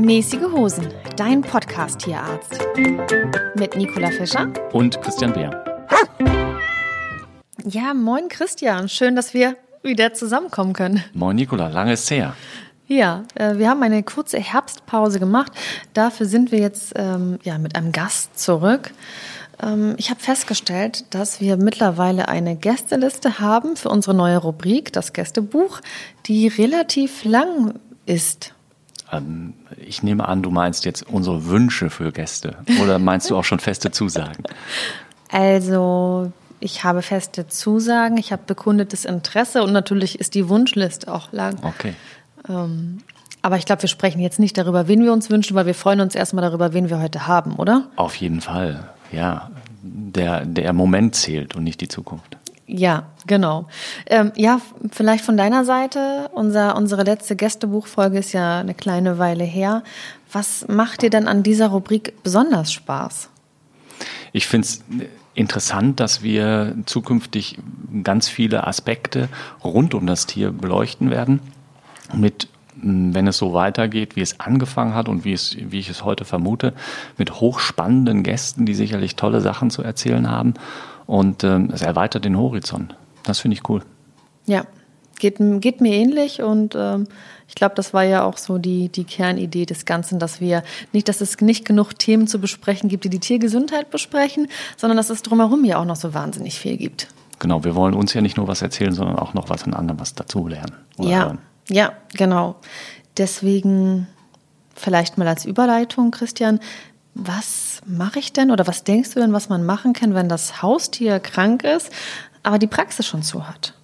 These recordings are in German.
Mäßige Hosen, dein Podcast-Tierarzt. Mit Nicola Fischer und Christian Beer. Ja, moin Christian. Schön, dass wir wieder zusammenkommen können. Moin Nicola, lange ist her. Ja, äh, wir haben eine kurze Herbstpause gemacht. Dafür sind wir jetzt ähm, ja, mit einem Gast zurück. Ähm, ich habe festgestellt, dass wir mittlerweile eine Gästeliste haben für unsere neue Rubrik, das Gästebuch, die relativ lang ist. Ähm, ich nehme an, du meinst jetzt unsere Wünsche für Gäste oder meinst du auch schon feste Zusagen? Also, ich habe feste Zusagen, ich habe bekundetes Interesse und natürlich ist die Wunschliste auch lang. Okay. Ähm, aber ich glaube, wir sprechen jetzt nicht darüber, wen wir uns wünschen, weil wir freuen uns erstmal darüber, wen wir heute haben, oder? Auf jeden Fall, ja. Der, der Moment zählt und nicht die Zukunft. Ja, genau. Ähm, ja, vielleicht von deiner Seite. Unser, unsere letzte Gästebuchfolge ist ja eine kleine Weile her. Was macht dir denn an dieser Rubrik besonders Spaß? Ich finde es interessant, dass wir zukünftig ganz viele Aspekte rund um das Tier beleuchten werden mit wenn es so weitergeht, wie es angefangen hat und wie, es, wie ich es heute vermute, mit hochspannenden Gästen, die sicherlich tolle Sachen zu erzählen haben. Und ähm, es erweitert den Horizont. Das finde ich cool. Ja, geht, geht mir ähnlich und ähm, ich glaube, das war ja auch so die, die Kernidee des Ganzen, dass wir nicht, dass es nicht genug Themen zu besprechen gibt, die die Tiergesundheit besprechen, sondern dass es drumherum ja auch noch so wahnsinnig viel gibt. Genau, wir wollen uns ja nicht nur was erzählen, sondern auch noch was von anderen was dazu lernen. ja. Hören. Ja, genau. Deswegen vielleicht mal als Überleitung, Christian, was mache ich denn oder was denkst du denn, was man machen kann, wenn das Haustier krank ist, aber die Praxis schon zu hat?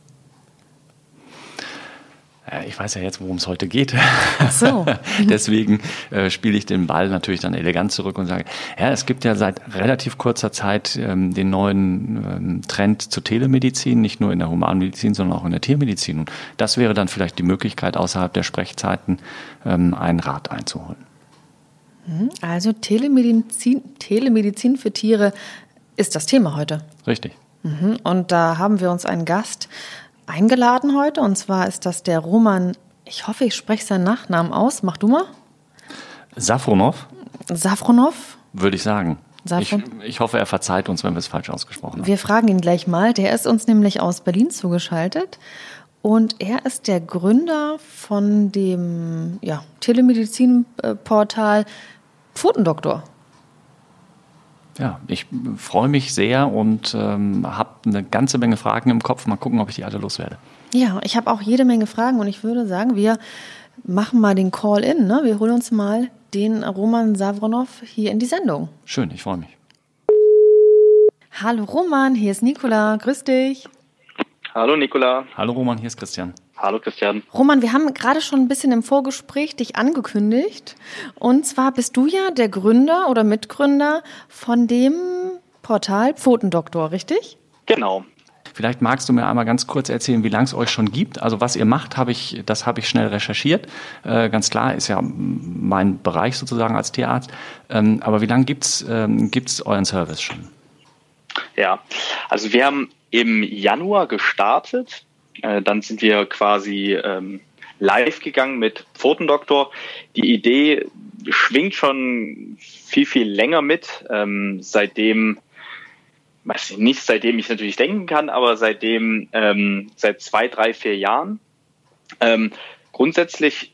Ich weiß ja jetzt, worum es heute geht. Ach so. Deswegen äh, spiele ich den Ball natürlich dann elegant zurück und sage, ja, es gibt ja seit relativ kurzer Zeit ähm, den neuen ähm, Trend zur Telemedizin, nicht nur in der Humanmedizin, sondern auch in der Tiermedizin. Und das wäre dann vielleicht die Möglichkeit, außerhalb der Sprechzeiten ähm, einen Rat einzuholen. Mhm. Also Telemedizin, Telemedizin für Tiere ist das Thema heute. Richtig. Mhm. Und da haben wir uns einen Gast eingeladen heute. Und zwar ist das der Roman, ich hoffe, ich spreche seinen Nachnamen aus. Mach du mal. Safronov. Safronov? Würde ich sagen. Ich, ich, hoffe, er verzeiht uns, wenn wir es falsch ausgesprochen haben. Wir fragen ihn gleich mal. Der ist uns nämlich aus Berlin zugeschaltet. Und er ist der Gründer von dem ja, Telemedizinportal Pfotendoktor. Ja, ich freue mich sehr und ähm, habe eine ganze Menge Fragen im Kopf. Mal gucken, ob ich die alle loswerde. Ja, ich habe auch jede Menge Fragen und ich würde sagen, wir machen mal den Call-In. Ne? Wir holen uns mal den Roman Savronov hier in die Sendung. Schön, ich freue mich. Hallo Roman, hier ist Nikola. Grüß dich. Hallo Nikola. Hallo Roman, hier ist Christian. Hallo Christian. Roman, wir haben gerade schon ein bisschen im Vorgespräch dich angekündigt. Und zwar bist du ja der Gründer oder Mitgründer von dem Portal Pfotendoktor, richtig? Genau. Vielleicht magst du mir einmal ganz kurz erzählen, wie lange es euch schon gibt. Also was ihr macht, habe ich, das habe ich schnell recherchiert. Äh, ganz klar, ist ja mein Bereich sozusagen als Tierarzt. Ähm, aber wie lange gibt's ähm, gibt's euren Service schon? Ja, also wir haben im Januar gestartet äh, dann sind wir quasi ähm, live gegangen mit Pfotendoktor. Die Idee schwingt schon viel, viel länger mit. Ähm, seitdem, weiß ich nicht, seitdem ich natürlich denken kann, aber seitdem, ähm, seit zwei, drei, vier Jahren. Ähm, grundsätzlich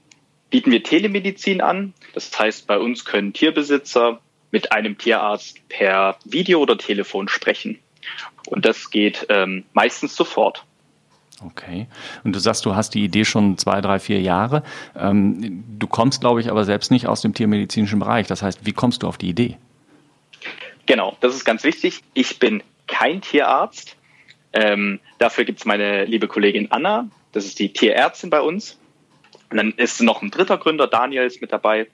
bieten wir Telemedizin an. Das heißt, bei uns können Tierbesitzer mit einem Tierarzt per Video oder Telefon sprechen. Und das geht ähm, meistens sofort. Okay. Und du sagst, du hast die Idee schon zwei, drei, vier Jahre. Ähm, du kommst, glaube ich, aber selbst nicht aus dem tiermedizinischen Bereich. Das heißt, wie kommst du auf die Idee? Genau, das ist ganz wichtig. Ich bin kein Tierarzt. Ähm, dafür gibt es meine liebe Kollegin Anna. Das ist die Tierärztin bei uns. Und dann ist noch ein dritter Gründer, Daniel, ist mit dabei.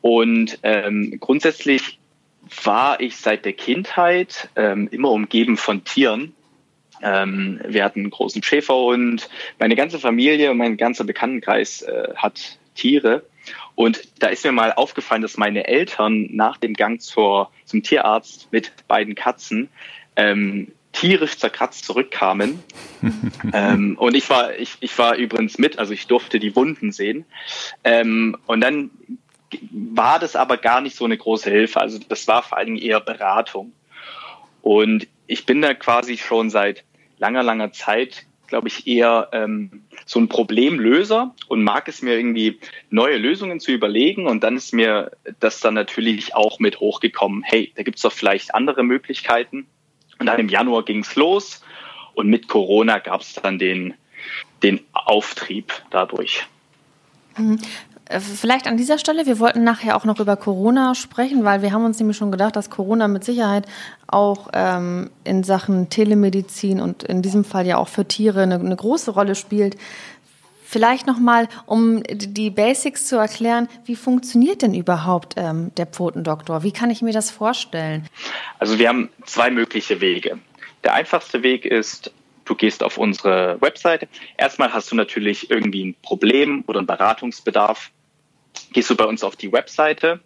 Und ähm, grundsätzlich war ich seit der Kindheit ähm, immer umgeben von Tieren ähm, wir hatten einen großen Schäferhund. Meine ganze Familie, mein ganzer Bekanntenkreis äh, hat Tiere. Und da ist mir mal aufgefallen, dass meine Eltern nach dem Gang zur, zum Tierarzt mit beiden Katzen ähm, tierisch zerkratzt zurückkamen. ähm, und ich war, ich, ich war übrigens mit, also ich durfte die Wunden sehen. Ähm, und dann war das aber gar nicht so eine große Hilfe. Also das war vor allen Dingen eher Beratung. Und ich bin da quasi schon seit langer, langer Zeit, glaube ich, eher ähm, so ein Problemlöser und mag es mir irgendwie neue Lösungen zu überlegen. Und dann ist mir das dann natürlich auch mit hochgekommen, hey, da gibt es doch vielleicht andere Möglichkeiten. Und dann im Januar ging es los und mit Corona gab es dann den, den Auftrieb dadurch. Äh, vielleicht an dieser Stelle, wir wollten nachher auch noch über Corona sprechen, weil wir haben uns nämlich schon gedacht, dass Corona mit Sicherheit auch ähm, in Sachen Telemedizin und in diesem Fall ja auch für Tiere eine, eine große Rolle spielt. Vielleicht nochmal, um die Basics zu erklären, wie funktioniert denn überhaupt ähm, der Pfotendoktor? Wie kann ich mir das vorstellen? Also wir haben zwei mögliche Wege. Der einfachste Weg ist, du gehst auf unsere Webseite. Erstmal hast du natürlich irgendwie ein Problem oder einen Beratungsbedarf. Gehst du bei uns auf die Webseite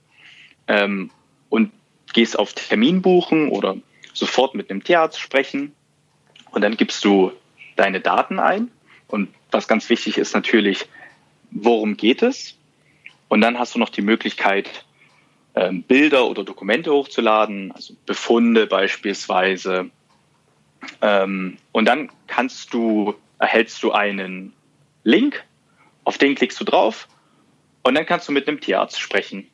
ähm, und gehst auf Termin buchen oder sofort mit einem Tierarzt sprechen. Und dann gibst du deine Daten ein. Und was ganz wichtig ist natürlich, worum geht es? Und dann hast du noch die Möglichkeit, ähm, Bilder oder Dokumente hochzuladen, also Befunde beispielsweise, ähm, und dann kannst du, erhältst du einen Link, auf den klickst du drauf und dann kannst du mit einem Tierarzt sprechen.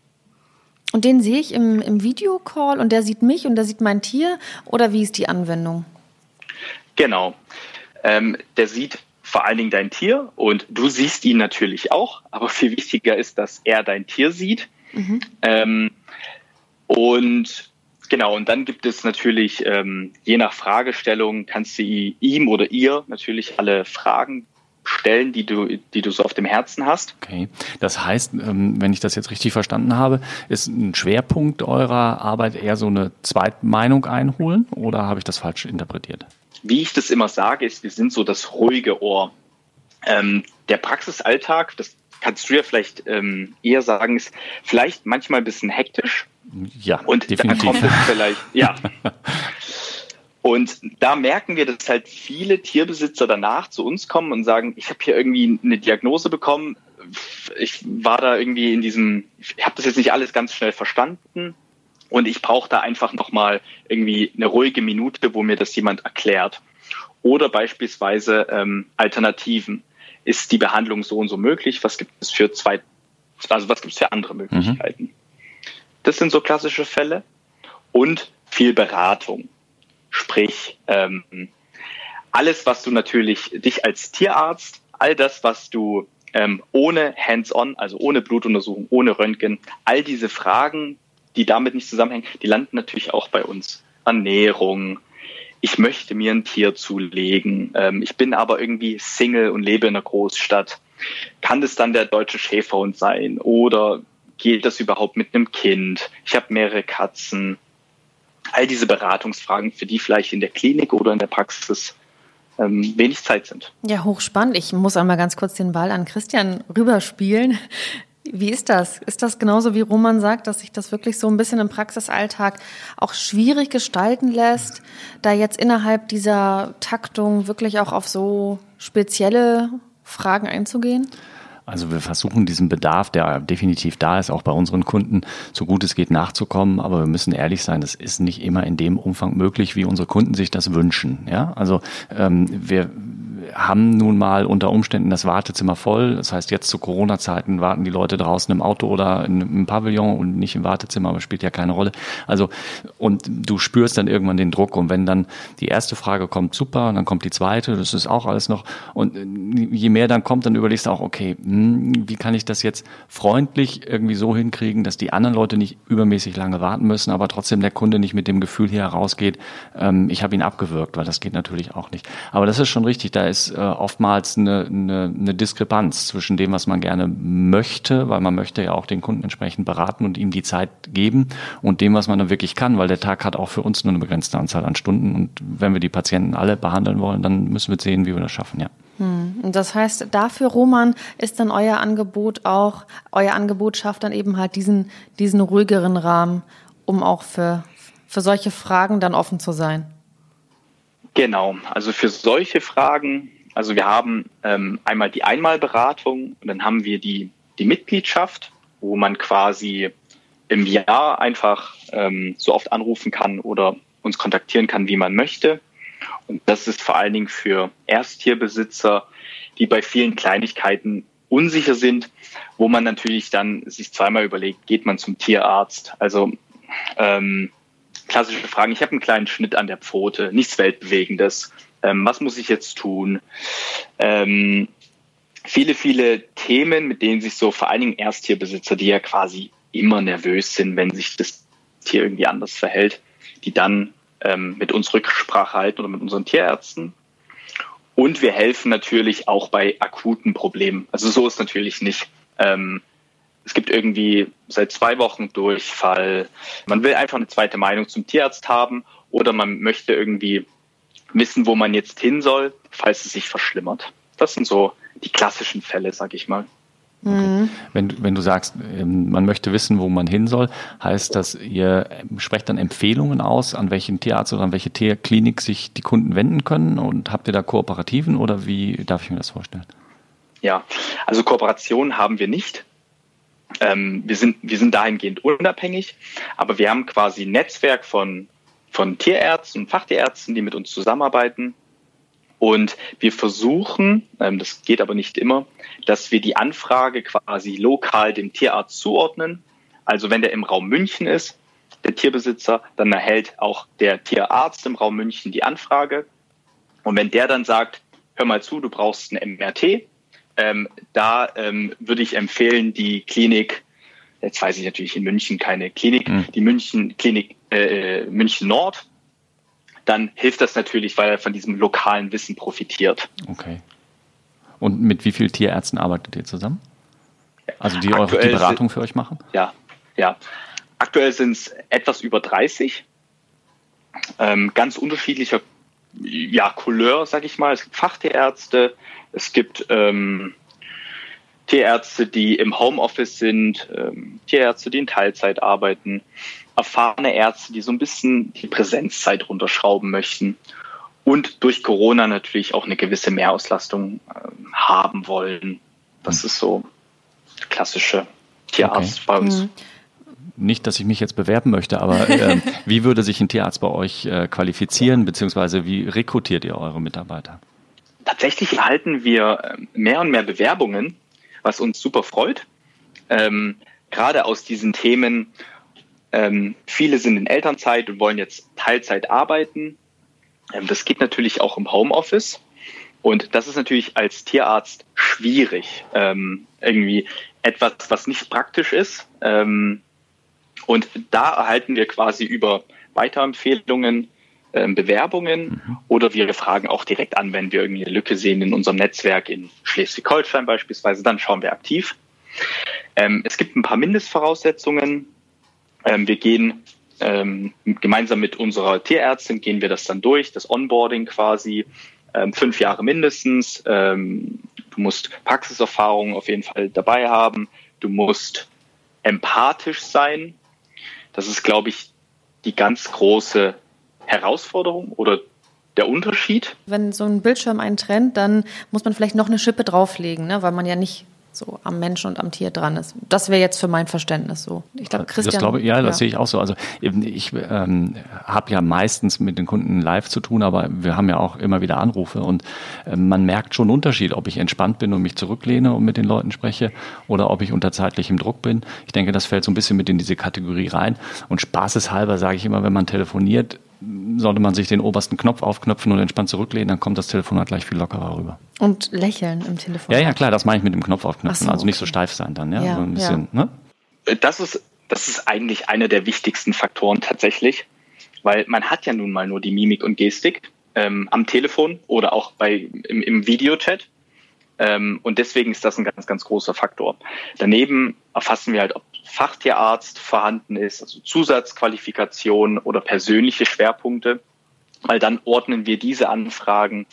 Und den sehe ich im, im Videocall und der sieht mich und der sieht mein Tier oder wie ist die Anwendung? Genau. Ähm, der sieht vor allen Dingen dein Tier und du siehst ihn natürlich auch, aber viel wichtiger ist, dass er dein Tier sieht. Mhm. Ähm, und Genau, und dann gibt es natürlich, ähm, je nach Fragestellung, kannst du ihm oder ihr natürlich alle Fragen stellen, die du, die du so auf dem Herzen hast. Okay, das heißt, ähm, wenn ich das jetzt richtig verstanden habe, ist ein Schwerpunkt eurer Arbeit eher so eine Zweitmeinung einholen oder habe ich das falsch interpretiert? Wie ich das immer sage, ist, wir sind so das ruhige Ohr. Ähm, der Praxisalltag, das kannst du ja vielleicht ähm, eher sagen, ist vielleicht manchmal ein bisschen hektisch. Ja, und definitiv. da kommt es vielleicht, ja. Und da merken wir, dass halt viele Tierbesitzer danach zu uns kommen und sagen, ich habe hier irgendwie eine Diagnose bekommen. Ich war da irgendwie in diesem, ich habe das jetzt nicht alles ganz schnell verstanden und ich brauche da einfach nochmal irgendwie eine ruhige Minute, wo mir das jemand erklärt. Oder beispielsweise ähm, Alternativen ist die Behandlung so und so möglich? Was gibt es für zwei, also was gibt es für andere Möglichkeiten? Mhm. Das sind so klassische Fälle. Und viel Beratung. Sprich, ähm, alles, was du natürlich dich als Tierarzt, all das, was du ähm, ohne Hands-on, also ohne Blutuntersuchung, ohne Röntgen, all diese Fragen, die damit nicht zusammenhängen, die landen natürlich auch bei uns. Ernährung, ich möchte mir ein Tier zulegen, ähm, ich bin aber irgendwie Single und lebe in einer Großstadt. Kann das dann der deutsche Schäferhund sein? Oder geht das überhaupt mit einem Kind? Ich habe mehrere Katzen. All diese Beratungsfragen, für die vielleicht in der Klinik oder in der Praxis ähm, wenig Zeit sind. Ja, hochspannend. Ich muss einmal ganz kurz den Ball an Christian rüberspielen. Wie ist das? Ist das genauso wie Roman sagt, dass sich das wirklich so ein bisschen im Praxisalltag auch schwierig gestalten lässt, da jetzt innerhalb dieser Taktung wirklich auch auf so spezielle Fragen einzugehen? Also wir versuchen diesen Bedarf, der definitiv da ist, auch bei unseren Kunden, so gut es geht nachzukommen. Aber wir müssen ehrlich sein, das ist nicht immer in dem Umfang möglich, wie unsere Kunden sich das wünschen. Ja, also ähm, wir haben nun mal unter Umständen das Wartezimmer voll. Das heißt, jetzt zu Corona-Zeiten warten die Leute draußen im Auto oder im Pavillon und nicht im Wartezimmer, aber spielt ja keine Rolle. Also, und du spürst dann irgendwann den Druck. Und wenn dann die erste Frage kommt, super, und dann kommt die zweite, das ist auch alles noch. Und je mehr dann kommt, dann überlegst du auch, okay, hm, wie kann ich das jetzt freundlich irgendwie so hinkriegen, dass die anderen Leute nicht übermäßig lange warten müssen, aber trotzdem der Kunde nicht mit dem Gefühl hier herausgeht, ähm, ich habe ihn abgewürgt, weil das geht natürlich auch nicht. Aber das ist schon richtig, da äh, oftmals eine, eine, eine Diskrepanz zwischen dem, was man gerne möchte, weil man möchte ja auch den Kunden entsprechend beraten und ihm die Zeit geben und dem, was man dann wirklich kann, weil der Tag hat auch für uns nur eine begrenzte Anzahl an Stunden und wenn wir die Patienten alle behandeln wollen, dann müssen wir sehen, wie wir das schaffen, ja. Hm. Das heißt, dafür, Roman, ist dann euer Angebot auch, euer Angebot schafft dann eben halt diesen, diesen ruhigeren Rahmen, um auch für, für solche Fragen dann offen zu sein. Genau, also für solche Fragen, also wir haben ähm, einmal die Einmalberatung und dann haben wir die, die Mitgliedschaft wo man quasi im Jahr einfach ähm, so oft anrufen kann oder uns kontaktieren kann, wie man möchte. Und das ist vor allen Dingen für Ersttierbesitzer, die bei vielen Kleinigkeiten unsicher sind, wo man natürlich dann sich zweimal überlegt, geht man zum Tierarzt? Also ähm, klassische Fragen. Ich habe einen kleinen Schnitt an der Pfote, nichts Weltbewegendes. Ähm, was muss ich jetzt tun? Ähm, viele, viele Themen, mit denen sich so vor allen Dingen Ersttierbesitzer, die ja quasi immer nervös sind, wenn sich das Tier irgendwie anders verhält, die dann ähm, mit uns Rücksprache halten oder mit unseren Tierärzten. Und wir helfen natürlich auch bei akuten Problemen. Also so ist natürlich nicht. Ähm, es gibt irgendwie seit zwei Wochen Durchfall. Man will einfach eine zweite Meinung zum Tierarzt haben oder man möchte irgendwie wissen, wo man jetzt hin soll, falls es sich verschlimmert. Das sind so die klassischen Fälle, sag ich mal. Okay. Wenn, wenn du sagst, ähm, man möchte wissen, wo man hin soll, heißt das, ihr sprecht dann Empfehlungen aus, an welchen Tierarzt oder an welche Tierklinik sich die Kunden wenden können und habt ihr da Kooperativen oder wie darf ich mir das vorstellen? Ja, also Kooperationen haben wir nicht. Ähm, wir, sind, wir sind dahingehend unabhängig, aber wir haben quasi ein Netzwerk von, von Tierärzten und Fachtierärzten, die mit uns zusammenarbeiten und wir versuchen, ähm, das geht aber nicht immer, dass wir die Anfrage quasi lokal dem Tierarzt zuordnen. Also wenn der im Raum München ist, der Tierbesitzer, dann erhält auch der Tierarzt im Raum München die Anfrage. Und wenn der dann sagt, hör mal zu, du brauchst ein MRT, ähm, da ähm, würde ich empfehlen, die Klinik, jetzt weiß ich natürlich in München keine Klinik, mhm. die München Klinik äh, äh München Nord, dann hilft das natürlich, weil er von diesem lokalen Wissen profitiert. Okay. Und mit wie vielen Tierärzten arbeitet ihr zusammen? Also die eure die Beratung für euch machen? Ja, ja. Aktuell sind es etwas über 30. Ähm, ganz unterschiedlicher ja, Couleur, sag ich mal. Es gibt Fachtierärzte, es gibt ähm, Tierärzte, die im Homeoffice sind, ähm, Tierärzte, die in Teilzeit arbeiten erfahrene Ärzte, die so ein bisschen die Präsenzzeit runterschrauben möchten und durch Corona natürlich auch eine gewisse Mehrauslastung äh, haben wollen. Das hm. ist so der klassische Tierarzt okay. bei uns. Mhm. Nicht, dass ich mich jetzt bewerben möchte, aber äh, wie würde sich ein Tierarzt bei euch äh, qualifizieren, beziehungsweise wie rekrutiert ihr eure Mitarbeiter? Tatsächlich erhalten wir ähm, mehr und mehr Bewerbungen, was uns super freut. Ähm, gerade aus diesen Themen ähm, viele sind in Elternzeit und wollen jetzt Teilzeit arbeiten. Ähm, das geht natürlich auch im Homeoffice. Und das ist natürlich als Tierarzt schwierig. Ähm, irgendwie etwas, was nicht praktisch ist. Ähm, und da erhalten wir quasi über Weiterempfehlungen ähm, Bewerbungen mhm. oder wir fragen auch direkt an, wenn wir irgendwie eine Lücke sehen in unserem Netzwerk in Schleswig-Holstein beispielsweise, dann schauen wir aktiv. Ähm, es gibt ein paar Mindestvoraussetzungen, ähm, wir gehen gemeinsam mit unserer Tierärztin gehen wir das dann durch, das Onboarding quasi, fünf Jahre mindestens. Du musst Praxiserfahrung auf jeden Fall dabei haben. Du musst empathisch sein. Das ist, glaube ich, die ganz große Herausforderung oder der Unterschied. Wenn so ein Bildschirm einen trennt, dann muss man vielleicht noch eine Schippe drauflegen, ne? weil man ja nicht so am Menschen und am Tier dran ist. Das wäre jetzt für mein Verständnis so. Ich glaube, Christian. Das glaube, ja, das ja. sehe ich auch so. Also ich ähm, habe ja meistens mit den Kunden live zu tun, aber wir haben ja auch immer wieder Anrufe und äh, man merkt schon einen Unterschied, ob ich entspannt bin und mich zurücklehne und mit den Leuten spreche oder ob ich unter zeitlichem Druck bin. Ich denke, das fällt so ein bisschen mit in diese Kategorie rein. Und spaßeshalber sage ich immer, wenn man telefoniert, sollte man sich den obersten Knopf aufknöpfen und entspannt zurücklehnen, dann kommt das Telefonat gleich viel lockerer rüber. Und lächeln im Telefon. Ja, ja, klar, das meine ich mit dem Knopf aufknöpfen. So, also nicht so steif sein dann, ja. ja, so ein bisschen, ja. ne? Das ist, das ist eigentlich einer der wichtigsten Faktoren tatsächlich, weil man hat ja nun mal nur die Mimik und Gestik ähm, am Telefon oder auch bei, im, im Videochat. Ähm, und deswegen ist das ein ganz, ganz großer Faktor. Daneben erfassen wir halt, ob Fachtierarzt vorhanden ist, also Zusatzqualifikation oder persönliche Schwerpunkte, weil dann ordnen wir diese Anfragen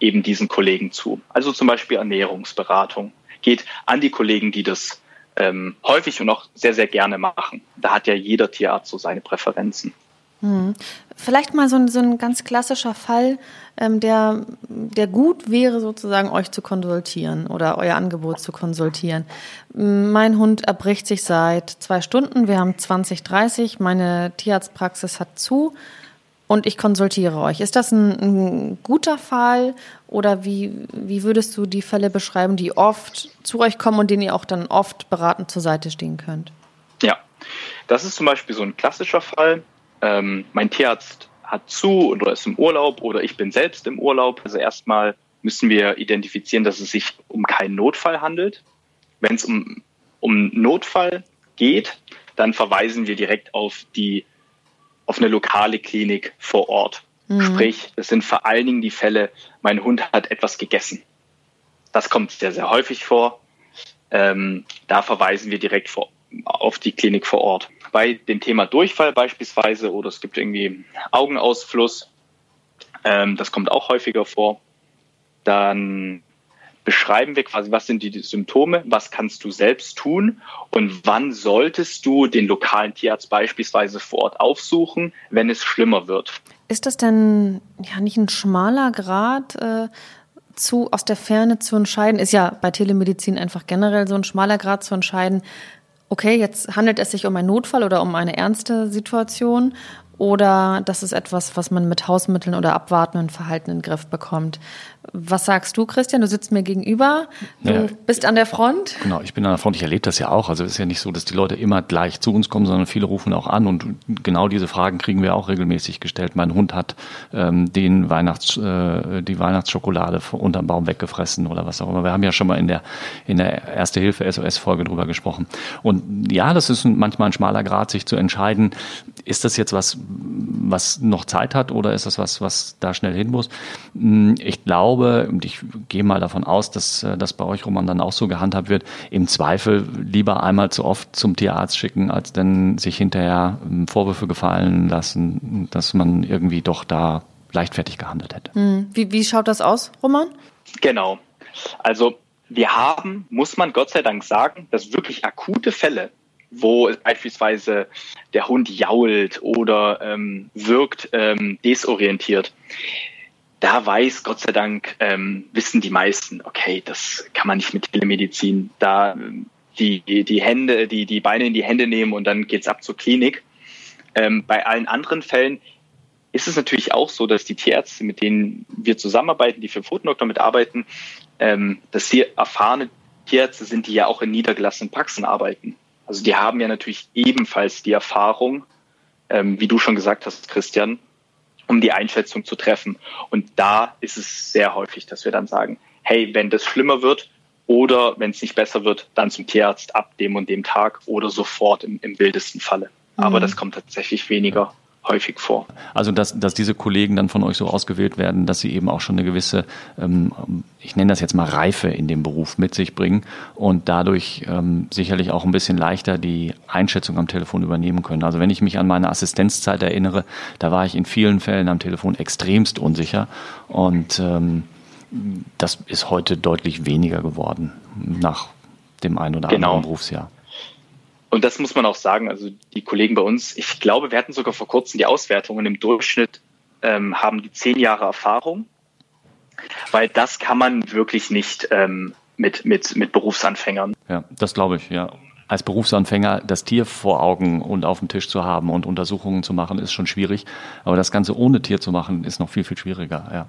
eben diesen Kollegen zu. Also zum Beispiel Ernährungsberatung geht an die Kollegen, die das ähm, häufig und auch sehr, sehr gerne machen. Da hat ja jeder Tierarzt so seine Präferenzen. Hm. Vielleicht mal so ein, so ein ganz klassischer Fall, ähm, der, der gut wäre, sozusagen euch zu konsultieren oder euer Angebot zu konsultieren. Mein Hund erbricht sich seit zwei Stunden. Wir haben 2030. Meine Tierarztpraxis hat zu und ich konsultiere euch. Ist das ein, ein, guter Fall oder wie, wie würdest du die Fälle beschreiben, die oft zu euch kommen und denen ihr auch dann oft beratend zur Seite stehen könnt? Ja, das ist zum Beispiel so ein klassischer Fall ähm, mein Tierarzt hat zu oder ist im Urlaub oder ich bin selbst im Urlaub. Also erstmal müssen wir identifizieren, dass es sich um keinen Notfall handelt. Wenn es um, um Notfall geht, dann verweisen wir direkt auf die auf eine lokale Klinik vor Ort. Mhm. Sprich, es sind vor allen Dingen die Fälle, mein Hund hat etwas gegessen. Das kommt sehr, sehr häufig vor. Ähm, da verweisen wir direkt vor, auf die Klinik vor Ort bei dem Thema Durchfall beispielsweise oder es gibt irgendwie Augenausfluss, ähm, das kommt auch häufiger vor, dann beschreiben wir quasi, was sind die Symptome, was kannst du selbst tun und wann solltest du den lokalen Tierarzt beispielsweise vor Ort aufsuchen, wenn es schlimmer wird. Ist das denn ja nicht ein schmaler Grad? Äh zu aus der Ferne zu entscheiden, ist ja bei Telemedizin einfach generell so ein schmaler Grad zu entscheiden, okay, jetzt handelt es sich um einen Notfall oder um eine ernste Situation oder das ist etwas, was man mit Hausmitteln oder abwartenden Verhalten in den Griff bekommt. Was sagst du, Christian? Du sitzt mir gegenüber. Du ja, bist an der Front. Genau, ich bin an der Front. Ich erlebe das ja auch. Also es ist ja nicht so, dass die Leute immer gleich zu uns kommen, sondern viele rufen auch an. Und genau diese Fragen kriegen wir auch regelmäßig gestellt. Mein Hund hat ähm, den Weihnachts, äh, die Weihnachtsschokolade unterm Baum weggefressen oder was auch immer. Wir haben ja schon mal in der, in der Erste Hilfe SOS-Folge drüber gesprochen. Und ja, das ist manchmal ein schmaler Grad, sich zu entscheiden, ist das jetzt was, was noch Zeit hat oder ist das was, was da schnell hin muss? Hm, ich glaube, und ich gehe mal davon aus, dass äh, das bei euch, Roman, dann auch so gehandhabt wird, im Zweifel lieber einmal zu oft zum Tierarzt schicken, als dann sich hinterher ähm, Vorwürfe gefallen lassen, dass man irgendwie doch da leichtfertig gehandelt hätte. Hm. Wie, wie schaut das aus, Roman? Genau. Also wir haben, muss man Gott sei Dank sagen, dass wirklich akute Fälle, wo beispielsweise der Hund jault oder ähm, wirkt ähm, desorientiert, da weiß, Gott sei Dank, ähm, wissen die meisten, okay, das kann man nicht mit Telemedizin. Da ähm, die, die Hände, die, die Beine in die Hände nehmen und dann geht's ab zur Klinik. Ähm, bei allen anderen Fällen ist es natürlich auch so, dass die Tierärzte, mit denen wir zusammenarbeiten, die für Pfotendoktor mitarbeiten, ähm, dass sie erfahrene Tierärzte sind, die ja auch in niedergelassenen Praxen arbeiten. Also die haben ja natürlich ebenfalls die Erfahrung, ähm, wie du schon gesagt hast, Christian, um die Einschätzung zu treffen. Und da ist es sehr häufig, dass wir dann sagen, hey, wenn das schlimmer wird oder wenn es nicht besser wird, dann zum Tierarzt ab dem und dem Tag oder sofort im, im wildesten Falle. Aber mhm. das kommt tatsächlich weniger häufig vor. Also dass, dass diese Kollegen dann von euch so ausgewählt werden, dass sie eben auch schon eine gewisse, ähm, ich nenne das jetzt mal Reife in dem Beruf mit sich bringen und dadurch ähm, sicherlich auch ein bisschen leichter die Einschätzung am Telefon übernehmen können. Also wenn ich mich an meine Assistenzzeit erinnere, da war ich in vielen Fällen am Telefon extremst unsicher und ähm, das ist heute deutlich weniger geworden nach dem ein oder genau. anderen Berufsjahr. Und das muss man auch sagen, also die Kollegen bei uns, ich glaube, wir hatten sogar vor kurzem die Auswertung und im Durchschnitt ähm, haben die zehn Jahre Erfahrung, weil das kann man wirklich nicht ähm, mit, mit, mit Berufsanfängern. Ja, das glaube ich, ja. Als Berufsanfänger das Tier vor Augen und auf dem Tisch zu haben und Untersuchungen zu machen, ist schon schwierig. Aber das Ganze ohne Tier zu machen, ist noch viel, viel schwieriger, ja.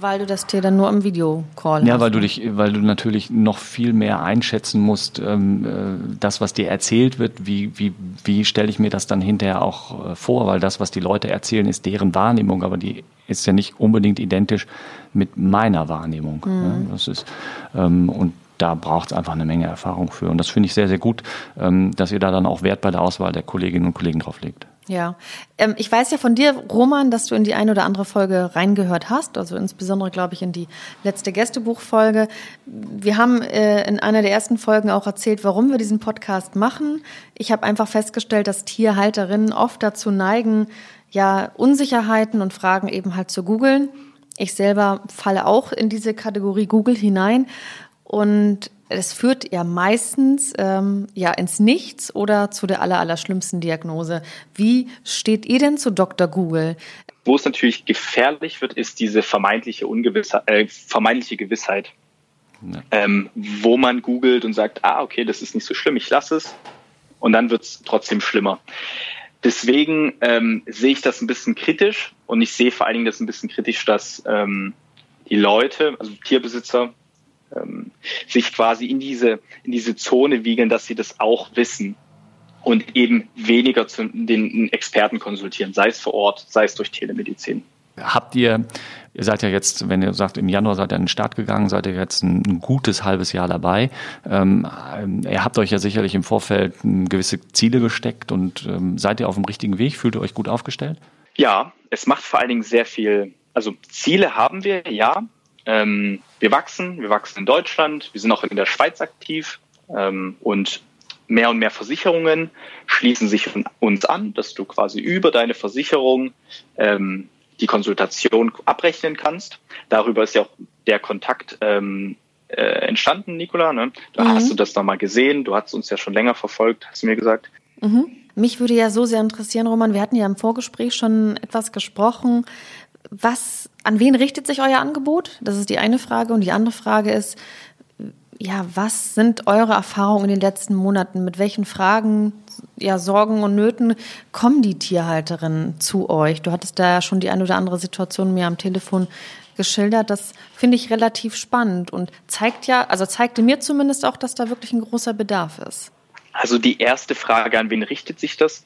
Weil du das Tier dann nur im Videocall Ja, hast. weil du dich, weil du natürlich noch viel mehr einschätzen musst, ähm, äh, das, was dir erzählt wird, wie, wie, wie stelle ich mir das dann hinterher auch äh, vor, weil das, was die Leute erzählen, ist deren Wahrnehmung, aber die ist ja nicht unbedingt identisch mit meiner Wahrnehmung. Mhm. Ja, das ist, ähm, und da braucht es einfach eine Menge Erfahrung für. Und das finde ich sehr, sehr gut, ähm, dass ihr da dann auch Wert bei der Auswahl der Kolleginnen und Kollegen drauf legt. Ja, ähm, ich weiß ja von dir, Roman, dass du in die eine oder andere Folge reingehört hast, also insbesondere, glaube ich, in die letzte Gästebuchfolge. Wir haben äh, in einer der ersten Folgen auch erzählt, warum wir diesen Podcast machen. Ich habe einfach festgestellt, dass Tierhalterinnen oft dazu neigen, ja, Unsicherheiten und Fragen eben halt zu googeln. Ich selber falle auch in diese Kategorie Google hinein und es führt ja meistens ähm, ja ins Nichts oder zu der aller, aller schlimmsten Diagnose. Wie steht ihr denn zu Dr. Google? Wo es natürlich gefährlich wird, ist diese vermeintliche Ungewissheit, äh, vermeintliche Gewissheit. Ja. Ähm, wo man googelt und sagt, ah, okay, das ist nicht so schlimm, ich lasse es. Und dann wird es trotzdem schlimmer. Deswegen ähm, sehe ich das ein bisschen kritisch und ich sehe vor allen Dingen das ein bisschen kritisch, dass ähm, die Leute, also Tierbesitzer, ähm, sich quasi in diese, in diese Zone wiegeln, dass sie das auch wissen und eben weniger zu den Experten konsultieren, sei es vor Ort, sei es durch Telemedizin. Habt ihr, ihr seid ja jetzt, wenn ihr sagt, im Januar seid ihr an den Start gegangen, seid ihr jetzt ein, ein gutes halbes Jahr dabei. Ähm, ihr habt euch ja sicherlich im Vorfeld gewisse Ziele gesteckt und ähm, seid ihr auf dem richtigen Weg? Fühlt ihr euch gut aufgestellt? Ja, es macht vor allen Dingen sehr viel, also Ziele haben wir, ja. Ähm, wir wachsen, wir wachsen in Deutschland, wir sind auch in der Schweiz aktiv ähm, und mehr und mehr Versicherungen schließen sich uns an, dass du quasi über deine Versicherung ähm, die Konsultation abrechnen kannst. Darüber ist ja auch der Kontakt ähm, äh, entstanden, Nicola. Ne? Da mhm. hast du das nochmal gesehen. Du hast uns ja schon länger verfolgt, hast du mir gesagt. Mhm. Mich würde ja so sehr interessieren, Roman, wir hatten ja im Vorgespräch schon etwas gesprochen. Was, an wen richtet sich euer Angebot? Das ist die eine Frage. Und die andere Frage ist, ja, was sind eure Erfahrungen in den letzten Monaten? Mit welchen Fragen, ja, Sorgen und Nöten kommen die Tierhalterinnen zu euch? Du hattest da ja schon die eine oder andere Situation mir am Telefon geschildert. Das finde ich relativ spannend und zeigt ja, also zeigte mir zumindest auch, dass da wirklich ein großer Bedarf ist. Also die erste Frage, an wen richtet sich das?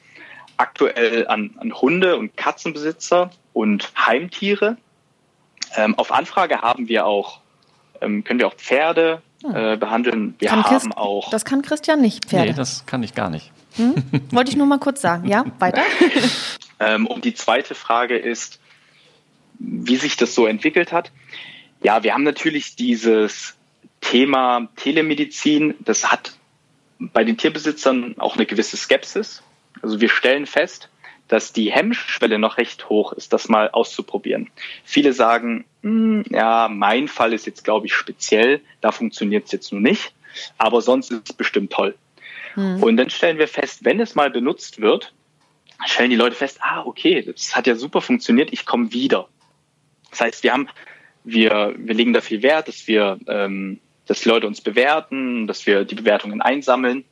Aktuell an, an Hunde- und Katzenbesitzer und Heimtiere. Ähm, auf Anfrage haben wir auch, ähm, können wir auch Pferde, hm. äh, behandeln. Wir kann haben Christ, auch. Das kann Christian nicht, Pferde. Nee, das kann ich gar nicht. Hm? Wollte ich nur mal kurz sagen. Ja, weiter. ähm, und die zweite Frage ist, wie sich das so entwickelt hat. Ja, wir haben natürlich dieses Thema Telemedizin, das hat bei den Tierbesitzern auch eine gewisse Skepsis. Also wir stellen fest, dass die Hemmschwelle noch recht hoch ist, das mal auszuprobieren. Viele sagen, hm, ja, mein Fall ist jetzt, glaube ich, speziell, da funktioniert es jetzt nur nicht, aber sonst ist es bestimmt toll. Mhm. Und dann stellen wir fest, wenn es mal benutzt wird, stellen die Leute fest, ah, okay, das hat ja super funktioniert, ich komme wieder. Das heißt, wir haben, wir, wir legen da viel Wert, dass wir, ähm, dass die Leute uns bewerten, dass wir die Bewertungen einsammeln.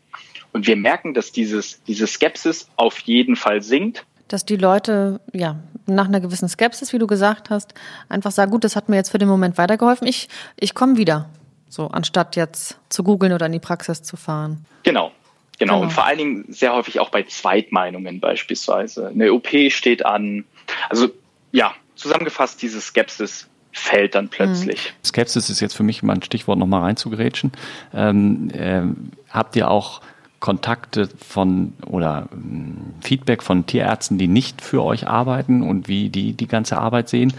Und wir merken, dass dieses, diese Skepsis auf jeden Fall sinkt. Dass die Leute, ja, nach einer gewissen Skepsis, wie du gesagt hast, einfach sagen, gut, das hat mir jetzt für den Moment weitergeholfen, ich, ich komme wieder. So, anstatt jetzt zu googeln oder in die Praxis zu fahren. Genau. Genau. genau. Und vor allen Dingen sehr häufig auch bei Zweitmeinungen beispielsweise. Eine OP steht an. Also, ja, zusammengefasst, diese Skepsis fällt dann plötzlich. Mhm. Skepsis ist jetzt für mich mal ein Stichwort nochmal reinzugrätschen. Ähm, äh, habt ihr auch Kontakte von oder ähm, Feedback von Tierärzten, die nicht für euch arbeiten und wie die die ganze Arbeit sehen,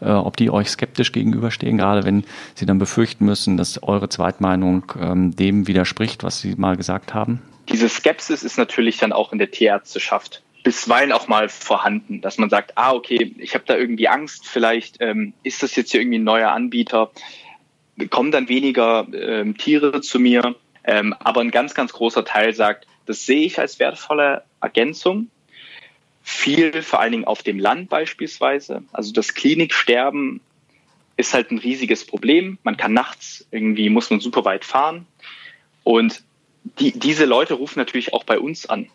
äh, ob die euch skeptisch gegenüberstehen, gerade wenn sie dann befürchten müssen, dass eure Zweitmeinung ähm, dem widerspricht, was sie mal gesagt haben? Diese Skepsis ist natürlich dann auch in der Tierärzteschaft bisweilen auch mal vorhanden, dass man sagt, ah, okay, ich habe da irgendwie Angst, vielleicht ähm, ist das jetzt hier irgendwie ein neuer Anbieter, kommen dann weniger ähm, Tiere zu mir ähm, aber ein ganz, ganz großer Teil sagt, das sehe ich als wertvolle Ergänzung. Viel, vor allen Dingen auf dem Land beispielsweise. Also das Kliniksterben ist halt ein riesiges Problem. Man kann nachts irgendwie, muss man super weit fahren. Und die, diese Leute rufen natürlich auch bei uns an.